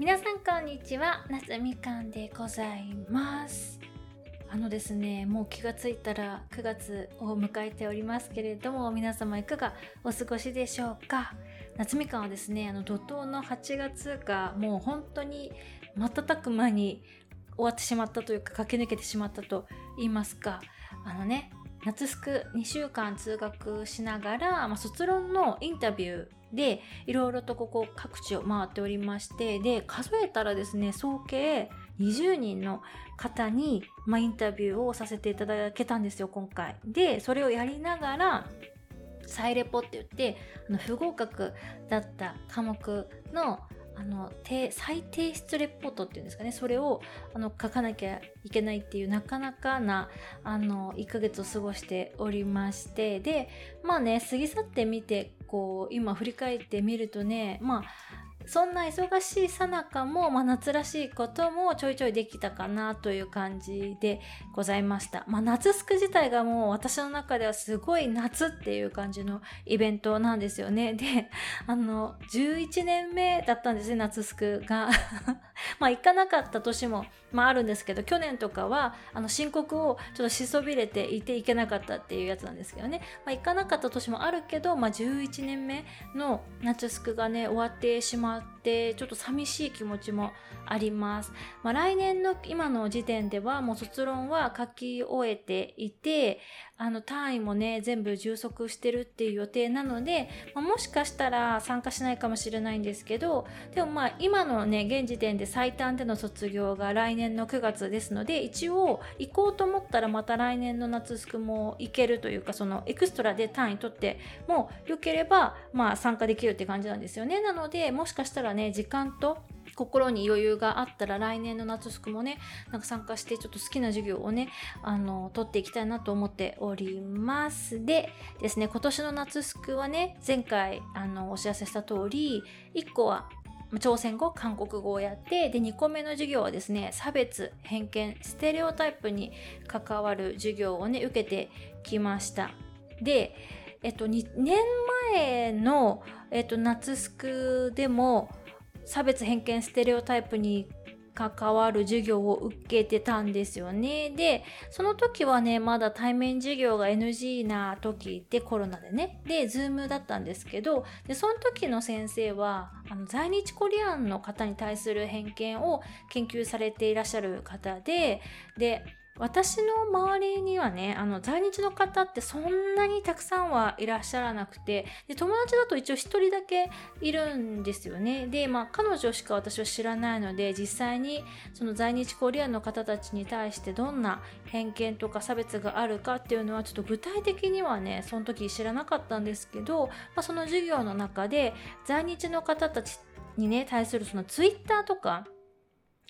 皆さんこんにちは夏みかんでございます。あのですねもう気がついたら9月を迎えておりますけれども皆様いかがお過ごしでしょうか？夏みかんはですねあの怒涛の8月がもう本当に瞬く間に終わってしまったというか駆け抜けてしまったと言いますか。あのね夏スク2週間通学しながら、まあ、卒論のインタビューでいろいろとここ各地を回っておりましてで数えたらですね総計20人の方に、まあ、インタビューをさせていただけたんですよ今回。でそれをやりながら再レポって言ってあの不合格だった科目のあの再提出レポートっていうんですかね。それをあの書かなきゃいけないっていうなかなかなあの1ヶ月を過ごしておりまして。でまあね過ぎ去ってみてこう今振り返ってみるとねまあそんな忙しいさなかも、まあ、夏らしいこともちょいちょいできたかなという感じでございました。まあ、夏スク自体がもう私の中ではすごい夏っていう感じのイベントなんですよね。で、あの、11年目だったんですね、夏スクが。まあ、行かなかった年も、まあ、あるんですけど、去年とかは、あの、申告をちょっとしそびれていていけなかったっていうやつなんですけどね。まあ、行かなかった年もあるけど、まあ、11年目の夏スクがね、終わってしまってちょっと寂しい気持ちもあります。まあ、来年の今の時点ではもう卒論は書き終えていてあの単位もね全部充足してるっていう予定なので、まあ、もしかしたら参加しないかもしれないんですけどでもまあ今のね現時点で最短での卒業が来年の9月ですので一応行こうと思ったらまた来年の夏スクも行けるというかそのエクストラで単位取ってもよければまあ参加できるって感じなんですよねなのでもしかしたらね時間と心に余裕があったら来年の夏スクもねなんか参加してちょっと好きな授業をねあの取っていきたいなと思っております。でですね今年の夏スクはね前回あのお知らせした通り1個は朝鮮語韓国語をやってで2個目の授業はですね差別偏見ステレオタイプに関わる授業をね受けてきました。でえっと2年前の、えっと、夏スクでも差別偏見ステレオタイプに関わる授業を受けてたんですよね。で、その時はね、まだ対面授業が NG な時でコロナでね。で、ズームだったんですけど、で、その時の先生は、あの、在日コリアンの方に対する偏見を研究されていらっしゃる方で、で、私の周りにはね、あの、在日の方ってそんなにたくさんはいらっしゃらなくて、で、友達だと一応一人だけいるんですよね。で、まあ、彼女しか私は知らないので、実際にその在日コリアンの方たちに対してどんな偏見とか差別があるかっていうのはちょっと具体的にはね、その時知らなかったんですけど、まあ、その授業の中で在日の方たちにね、対するそのツイッターとか、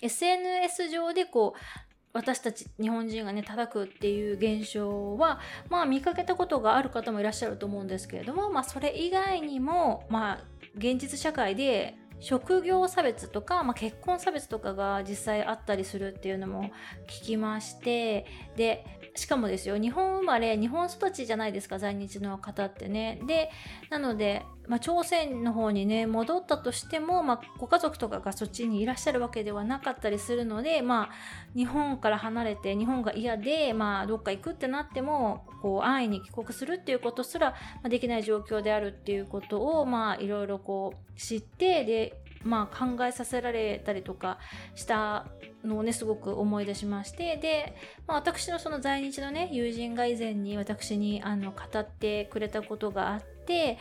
SNS 上でこう私たち日本人がね叩くっていう現象はまあ見かけたことがある方もいらっしゃると思うんですけれどもまあそれ以外にもまあ現実社会で職業差別とか、まあ、結婚差別とかが実際あったりするっていうのも聞きましてでしかもですよ日本生まれ日本育ちじゃないですか在日の方ってね。でなのでまあ、朝鮮の方にね戻ったとしても、まあ、ご家族とかがそっちにいらっしゃるわけではなかったりするので、まあ、日本から離れて日本が嫌で、まあ、どっか行くってなってもこう安易に帰国するっていうことすらできない状況であるっていうことを、まあ、いろいろこう知ってでまあ、考えさせられたりとかしたのをねすごく思い出しましてで、まあ、私のその在日のね友人が以前に私にあの語ってくれたことがあって、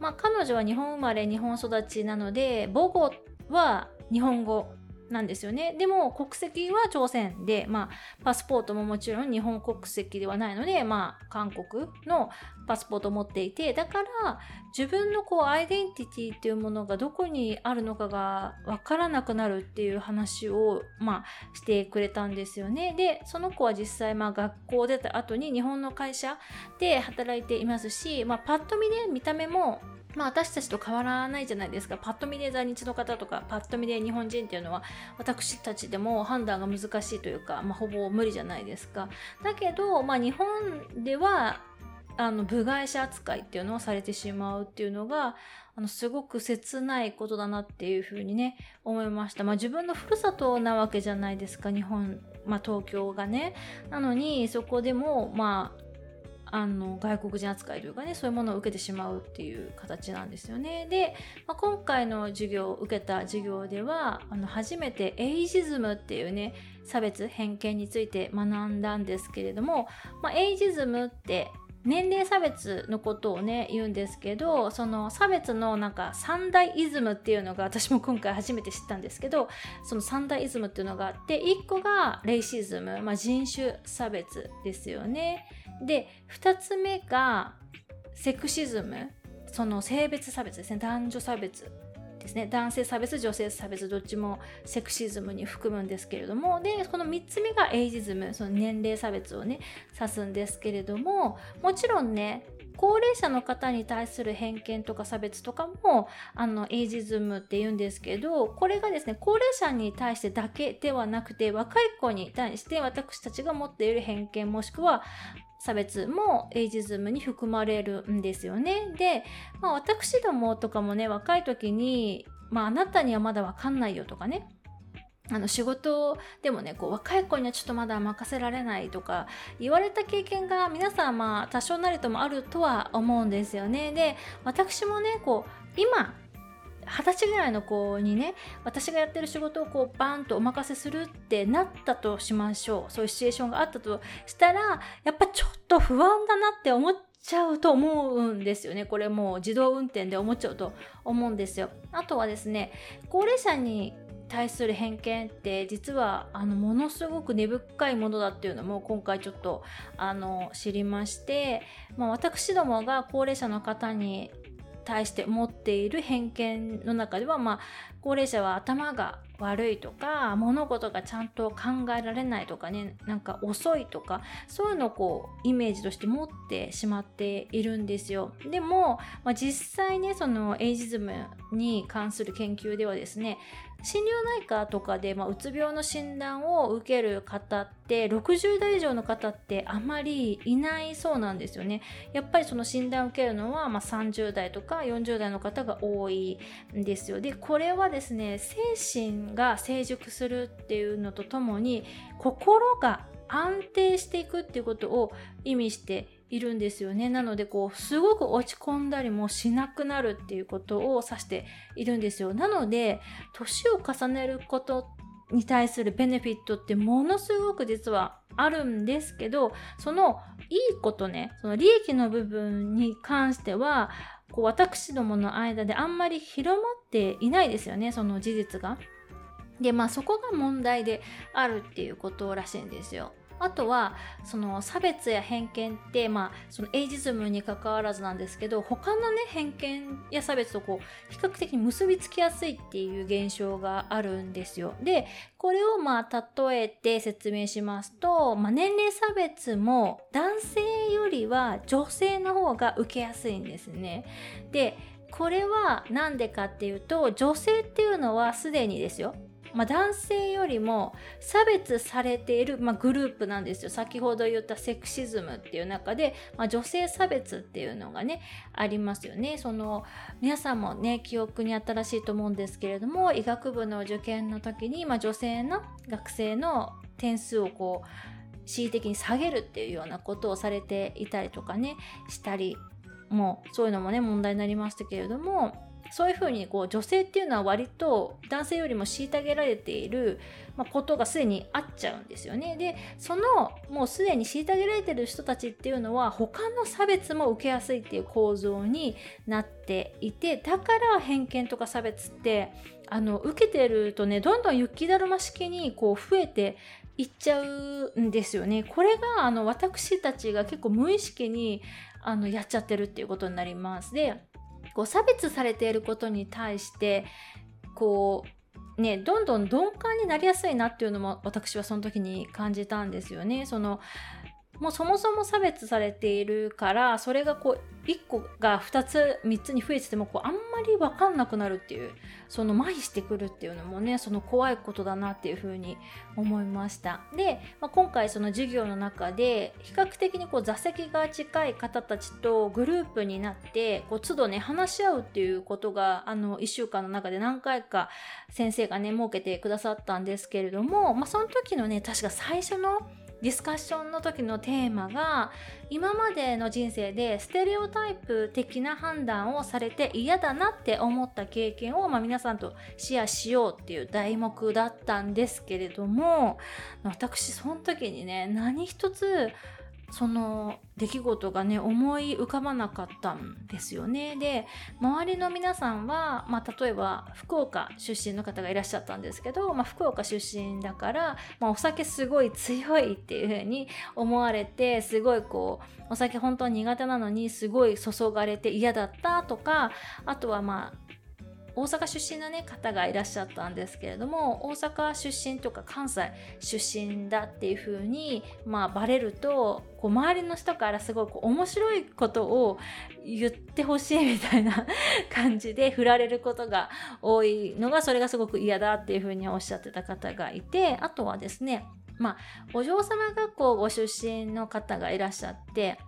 まあ、彼女は日本生まれ日本育ちなので母語は日本語なんですよね。でも国籍は朝鮮で、まあ、パスポートももちろん日本国籍ではないので、まあ、韓国のパスポートを持っていて、だから自分のこうアイデンティティっていうものがどこにあるのかがわからなくなるっていう話を、まあ、してくれたんですよね。で、その子は実際、まあ、学校出た後に日本の会社で働いていますし、まあ、パッと見ね、見た目もまあ私たちと変わらないじゃないですか。パッと見で在日の方とか、パッと見で日本人っていうのは、私たちでも判断が難しいというか、まあほぼ無理じゃないですか。だけど、まあ日本では、あの部外者扱いっていうのをされてしまうっていうのがあのすごく切ないことだなっていうふうにね思いました。まあ、自分のふるさとなわけじゃないですか日本、まあ、東京がね。なのにそこでもまああの外国人扱いというかねそういうものを受けてしまうっていう形なんですよね。で、まあ、今回の授業を受けた授業ではあの初めてエイジズムっていうね差別偏見について学んだんですけれども、まあ、エイジズムって年齢差別のことをね言うんですけどその差別のなんか三大イズムっていうのが私も今回初めて知ったんですけどその三大イズムっていうのがあって1個がレイシズム、まあ、人種差別ですよねで2つ目がセクシズム。その性別差別ですね。男女差別ですね。男性差別女性差別どっちもセクシズムに含むんですけれども。でこの3つ目がエイジズム。その年齢差別をね指すんですけれども。もちろんね高齢者の方に対する偏見とか差別とかもあのエイジズムって言うんですけどこれがですね高齢者に対してだけではなくて若い子に対して私たちが持っている偏見もしくは差別もエイジズムに含まれるんですよね。で、まあ、私どもとかもね若い時に、まあ、あなたにはまだわかんないよとかねあの仕事でもねこう若い子にはちょっとまだ任せられないとか言われた経験が皆さんまあ多少なりともあるとは思うんですよね。で私もねこう今二十歳ぐらいの子にね私がやってる仕事をこうバンとお任せするってなったとしましょう。そういうシチュエーションがあったとしたらやっぱちょっと不安だなって思っちゃうと思うんですよね。これもう自動運転で思っちゃうと思うんですよ。あとはですね高齢者に対する偏見って実はあのものすごく根深いものだっていうのも今回ちょっとあの知りまして、まあ、私どもが高齢者の方に対して持っている偏見の中では、まあ、高齢者は頭が悪いとか物事がちゃんと考えられないとかねなんか遅いとかそういうのをこうイメージとして持ってしまっているんですよ。でも、まあ、実際ねそのエイジズムに関する研究ではですね心療内科とかで、まあ、うつ病の診断を受ける方って60代以上の方ってあまりいないそうなんですよね。やっぱりその診断を受けるのは、まあ、30代とか40代の方が多いんですよ。でこれはですね精神が成熟するっていうのとともに心が安定していくっていうことを意味しているんですよね。なので、こう、すごく落ち込んだりもしなくなるっていうことを指しているんですよ。なので、年を重ねることに対するベネフィットってものすごく実はあるんですけど、そのいいことね、その利益の部分に関しては、こう私どもの間であんまり広まっていないですよね、その事実が。で、まあそこが問題であるっていうことらしいんですよ。あとはその差別や偏見ってまあそのエイジズムにかかわらずなんですけど他のね偏見や差別とこう比較的に結びつきやすいっていう現象があるんですよ。でこれをまあ例えて説明しますと、まあ、年齢差別も男性よりは女性の方が受けやすいんですね。でこれは何でかっていうと女性っていうのはすでにですよまあ、男性よりも差別されている、まあ、グループなんですよ。先ほど言ったセクシズムっていう中で、まあ、女性差別っていうのがねありますよね。その皆さんもね記憶に新しいと思うんですけれども医学部の受験の時に、まあ、女性の学生の点数をこう恣意的に下げるっていうようなことをされていたりとかねしたりもうそういうのもね問題になりましたけれどもそういうふうにこう女性っていうのは割と男性よりも虐げられている、ことがすでにあっちゃうんですよね。でそのもうすでに虐げられてる人たちっていうのは他の差別も受けやすいっていう構造になっていてだから偏見とか差別ってあの受けてるとねどんどん雪だるま式にこう増えていっちゃうんですよね。これがあの私たちが結構無意識にあのやっちゃってるっていうことになります。でこう差別されていることに対してこうねどんどん鈍感になりやすいなっていうのも私はその時に感じたんですよね。そのもうそもそも差別されているからそれがこう1個が2つ3つに増えててもこうあんまり分かんなくなるっていうその麻痺してくるっていうのもねその怖いことだなっていうふうに思いました。で、まあ、今回その授業の中で比較的にこう座席が近い方たちとグループになってこう都度ね話し合うっていうことがあの1週間の中で何回か先生がね設けてくださったんですけれども、まあ、その時のね確か最初のディスカッションの時のテーマが今までの人生でステレオタイプ的な判断をされて嫌だなって思った経験を、まあ、皆さんとシェアしようっていう題目だったんですけれども私その時にね何一つその出来事がね思い浮かばなかったんですよね。で周りの皆さんは、まあ、例えば福岡出身の方がいらっしゃったんですけど、まあ、福岡出身だから、まあ、お酒すごい強いっていう風に思われてすごいこうお酒本当に苦手なのにすごい注がれて嫌だったとかあとはまあ大阪出身の、ね、方がいらっしゃったんですけれども大阪出身とか関西出身だっていう風にまあバレるとこう周りの人からすごいこう面白いことを言ってほしいみたいな 感じで振られることが多いのがそれがすごく嫌だっていう風におっしゃってた方がいてあとはですねまあお嬢様学校ご出身の方がいらっしゃって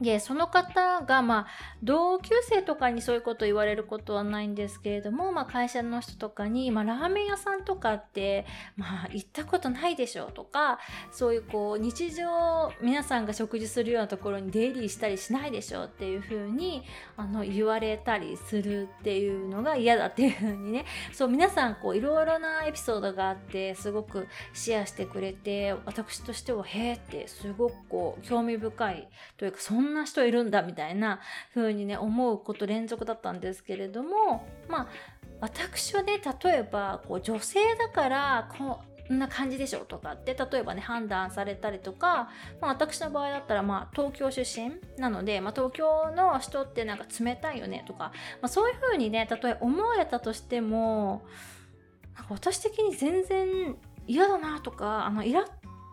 でその方が、まあ、同級生とかにそういうこと言われることはないんですけれども、まあ、会社の人とかに、まあ、ラーメン屋さんとかって、まあ、行ったことないでしょうとかそういうこう日常皆さんが食事するようなところに出入りしたりしないでしょうっていうふうにあの言われたりするっていうのが嫌だっていうふうにね。そう皆さんこういろいろなエピソードがあってすごくシェアしてくれて私としてはへえってすごくこう興味深いというかそんなな人いるんだみたいな風にね思うこと連続だったんですけれどもまあ私はね例えばこう女性だからこんな感じでしょとかって例えばね判断されたりとか、まあ、私の場合だったらまあ東京出身なので、まあ、東京の人ってなんか冷たいよねとか、まあ、そういう風にね例え思われたとしてもなんか私的に全然嫌だなとかあのイラッ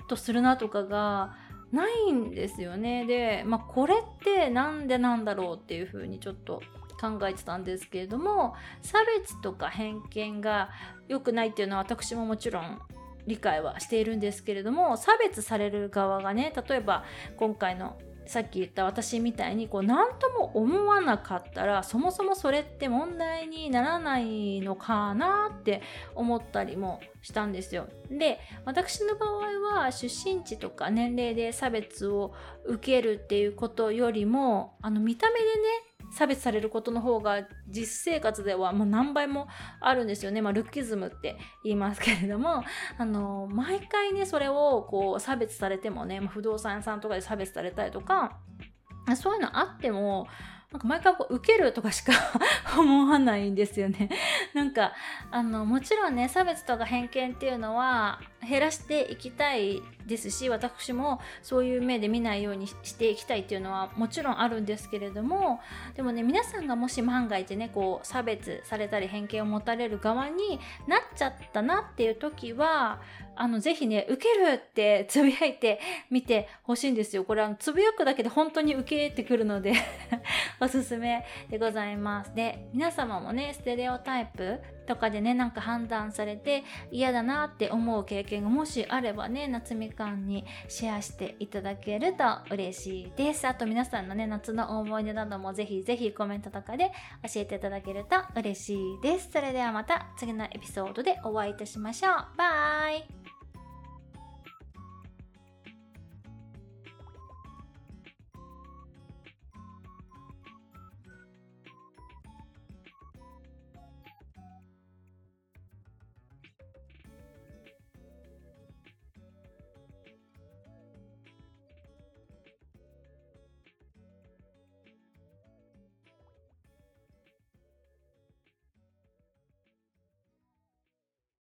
とするなとかがないんですよね。で、まあ、これって何でなんだろうっていうふうにちょっと考えてたんですけれども差別とか偏見が良くないっていうのは私ももちろん理解はしているんですけれども差別される側がね例えば今回のさっき言った私みたいにこう何とも思わなかったらそもそもそれって問題にならないのかなって思ったりもしたんですよ。で私の場合は出身地とか年齢で差別を受けるっていうことよりもあの見た目でね差別されることの方が実生活ではもう何倍もあるんですよね。まあ、ルッキズムって言いますけれども、あの、毎回ね、それをこう差別されてもね、まあ、不動産屋さんとかで差別されたりとか、そういうのあっても、なんか毎回こう受けるとかしか 思わないんですよね。なんかあのもちろんね差別とか偏見っていうのは減らしていきたいですし私もそういう目で見ないようにしていきたいっていうのはもちろんあるんですけれどもでもね皆さんがもし万が一ねこう差別されたり偏見を持たれる側になっちゃったなっていう時はあの、ぜひね、受けるってつぶやいてみてほしいんですよ。これはつぶやくだけで本当に受けてくるので おすすめでございます。で、皆様もね、ステレオタイプとかでね、なんか判断されて嫌だなって思う経験がもしあればね、夏みかんにシェアしていただけると嬉しいです。あと皆さんのね、夏の思い出などもぜひぜひコメントとかで教えていただけると嬉しいです。それではまた次のエピソードでお会いいたしましょう。バイ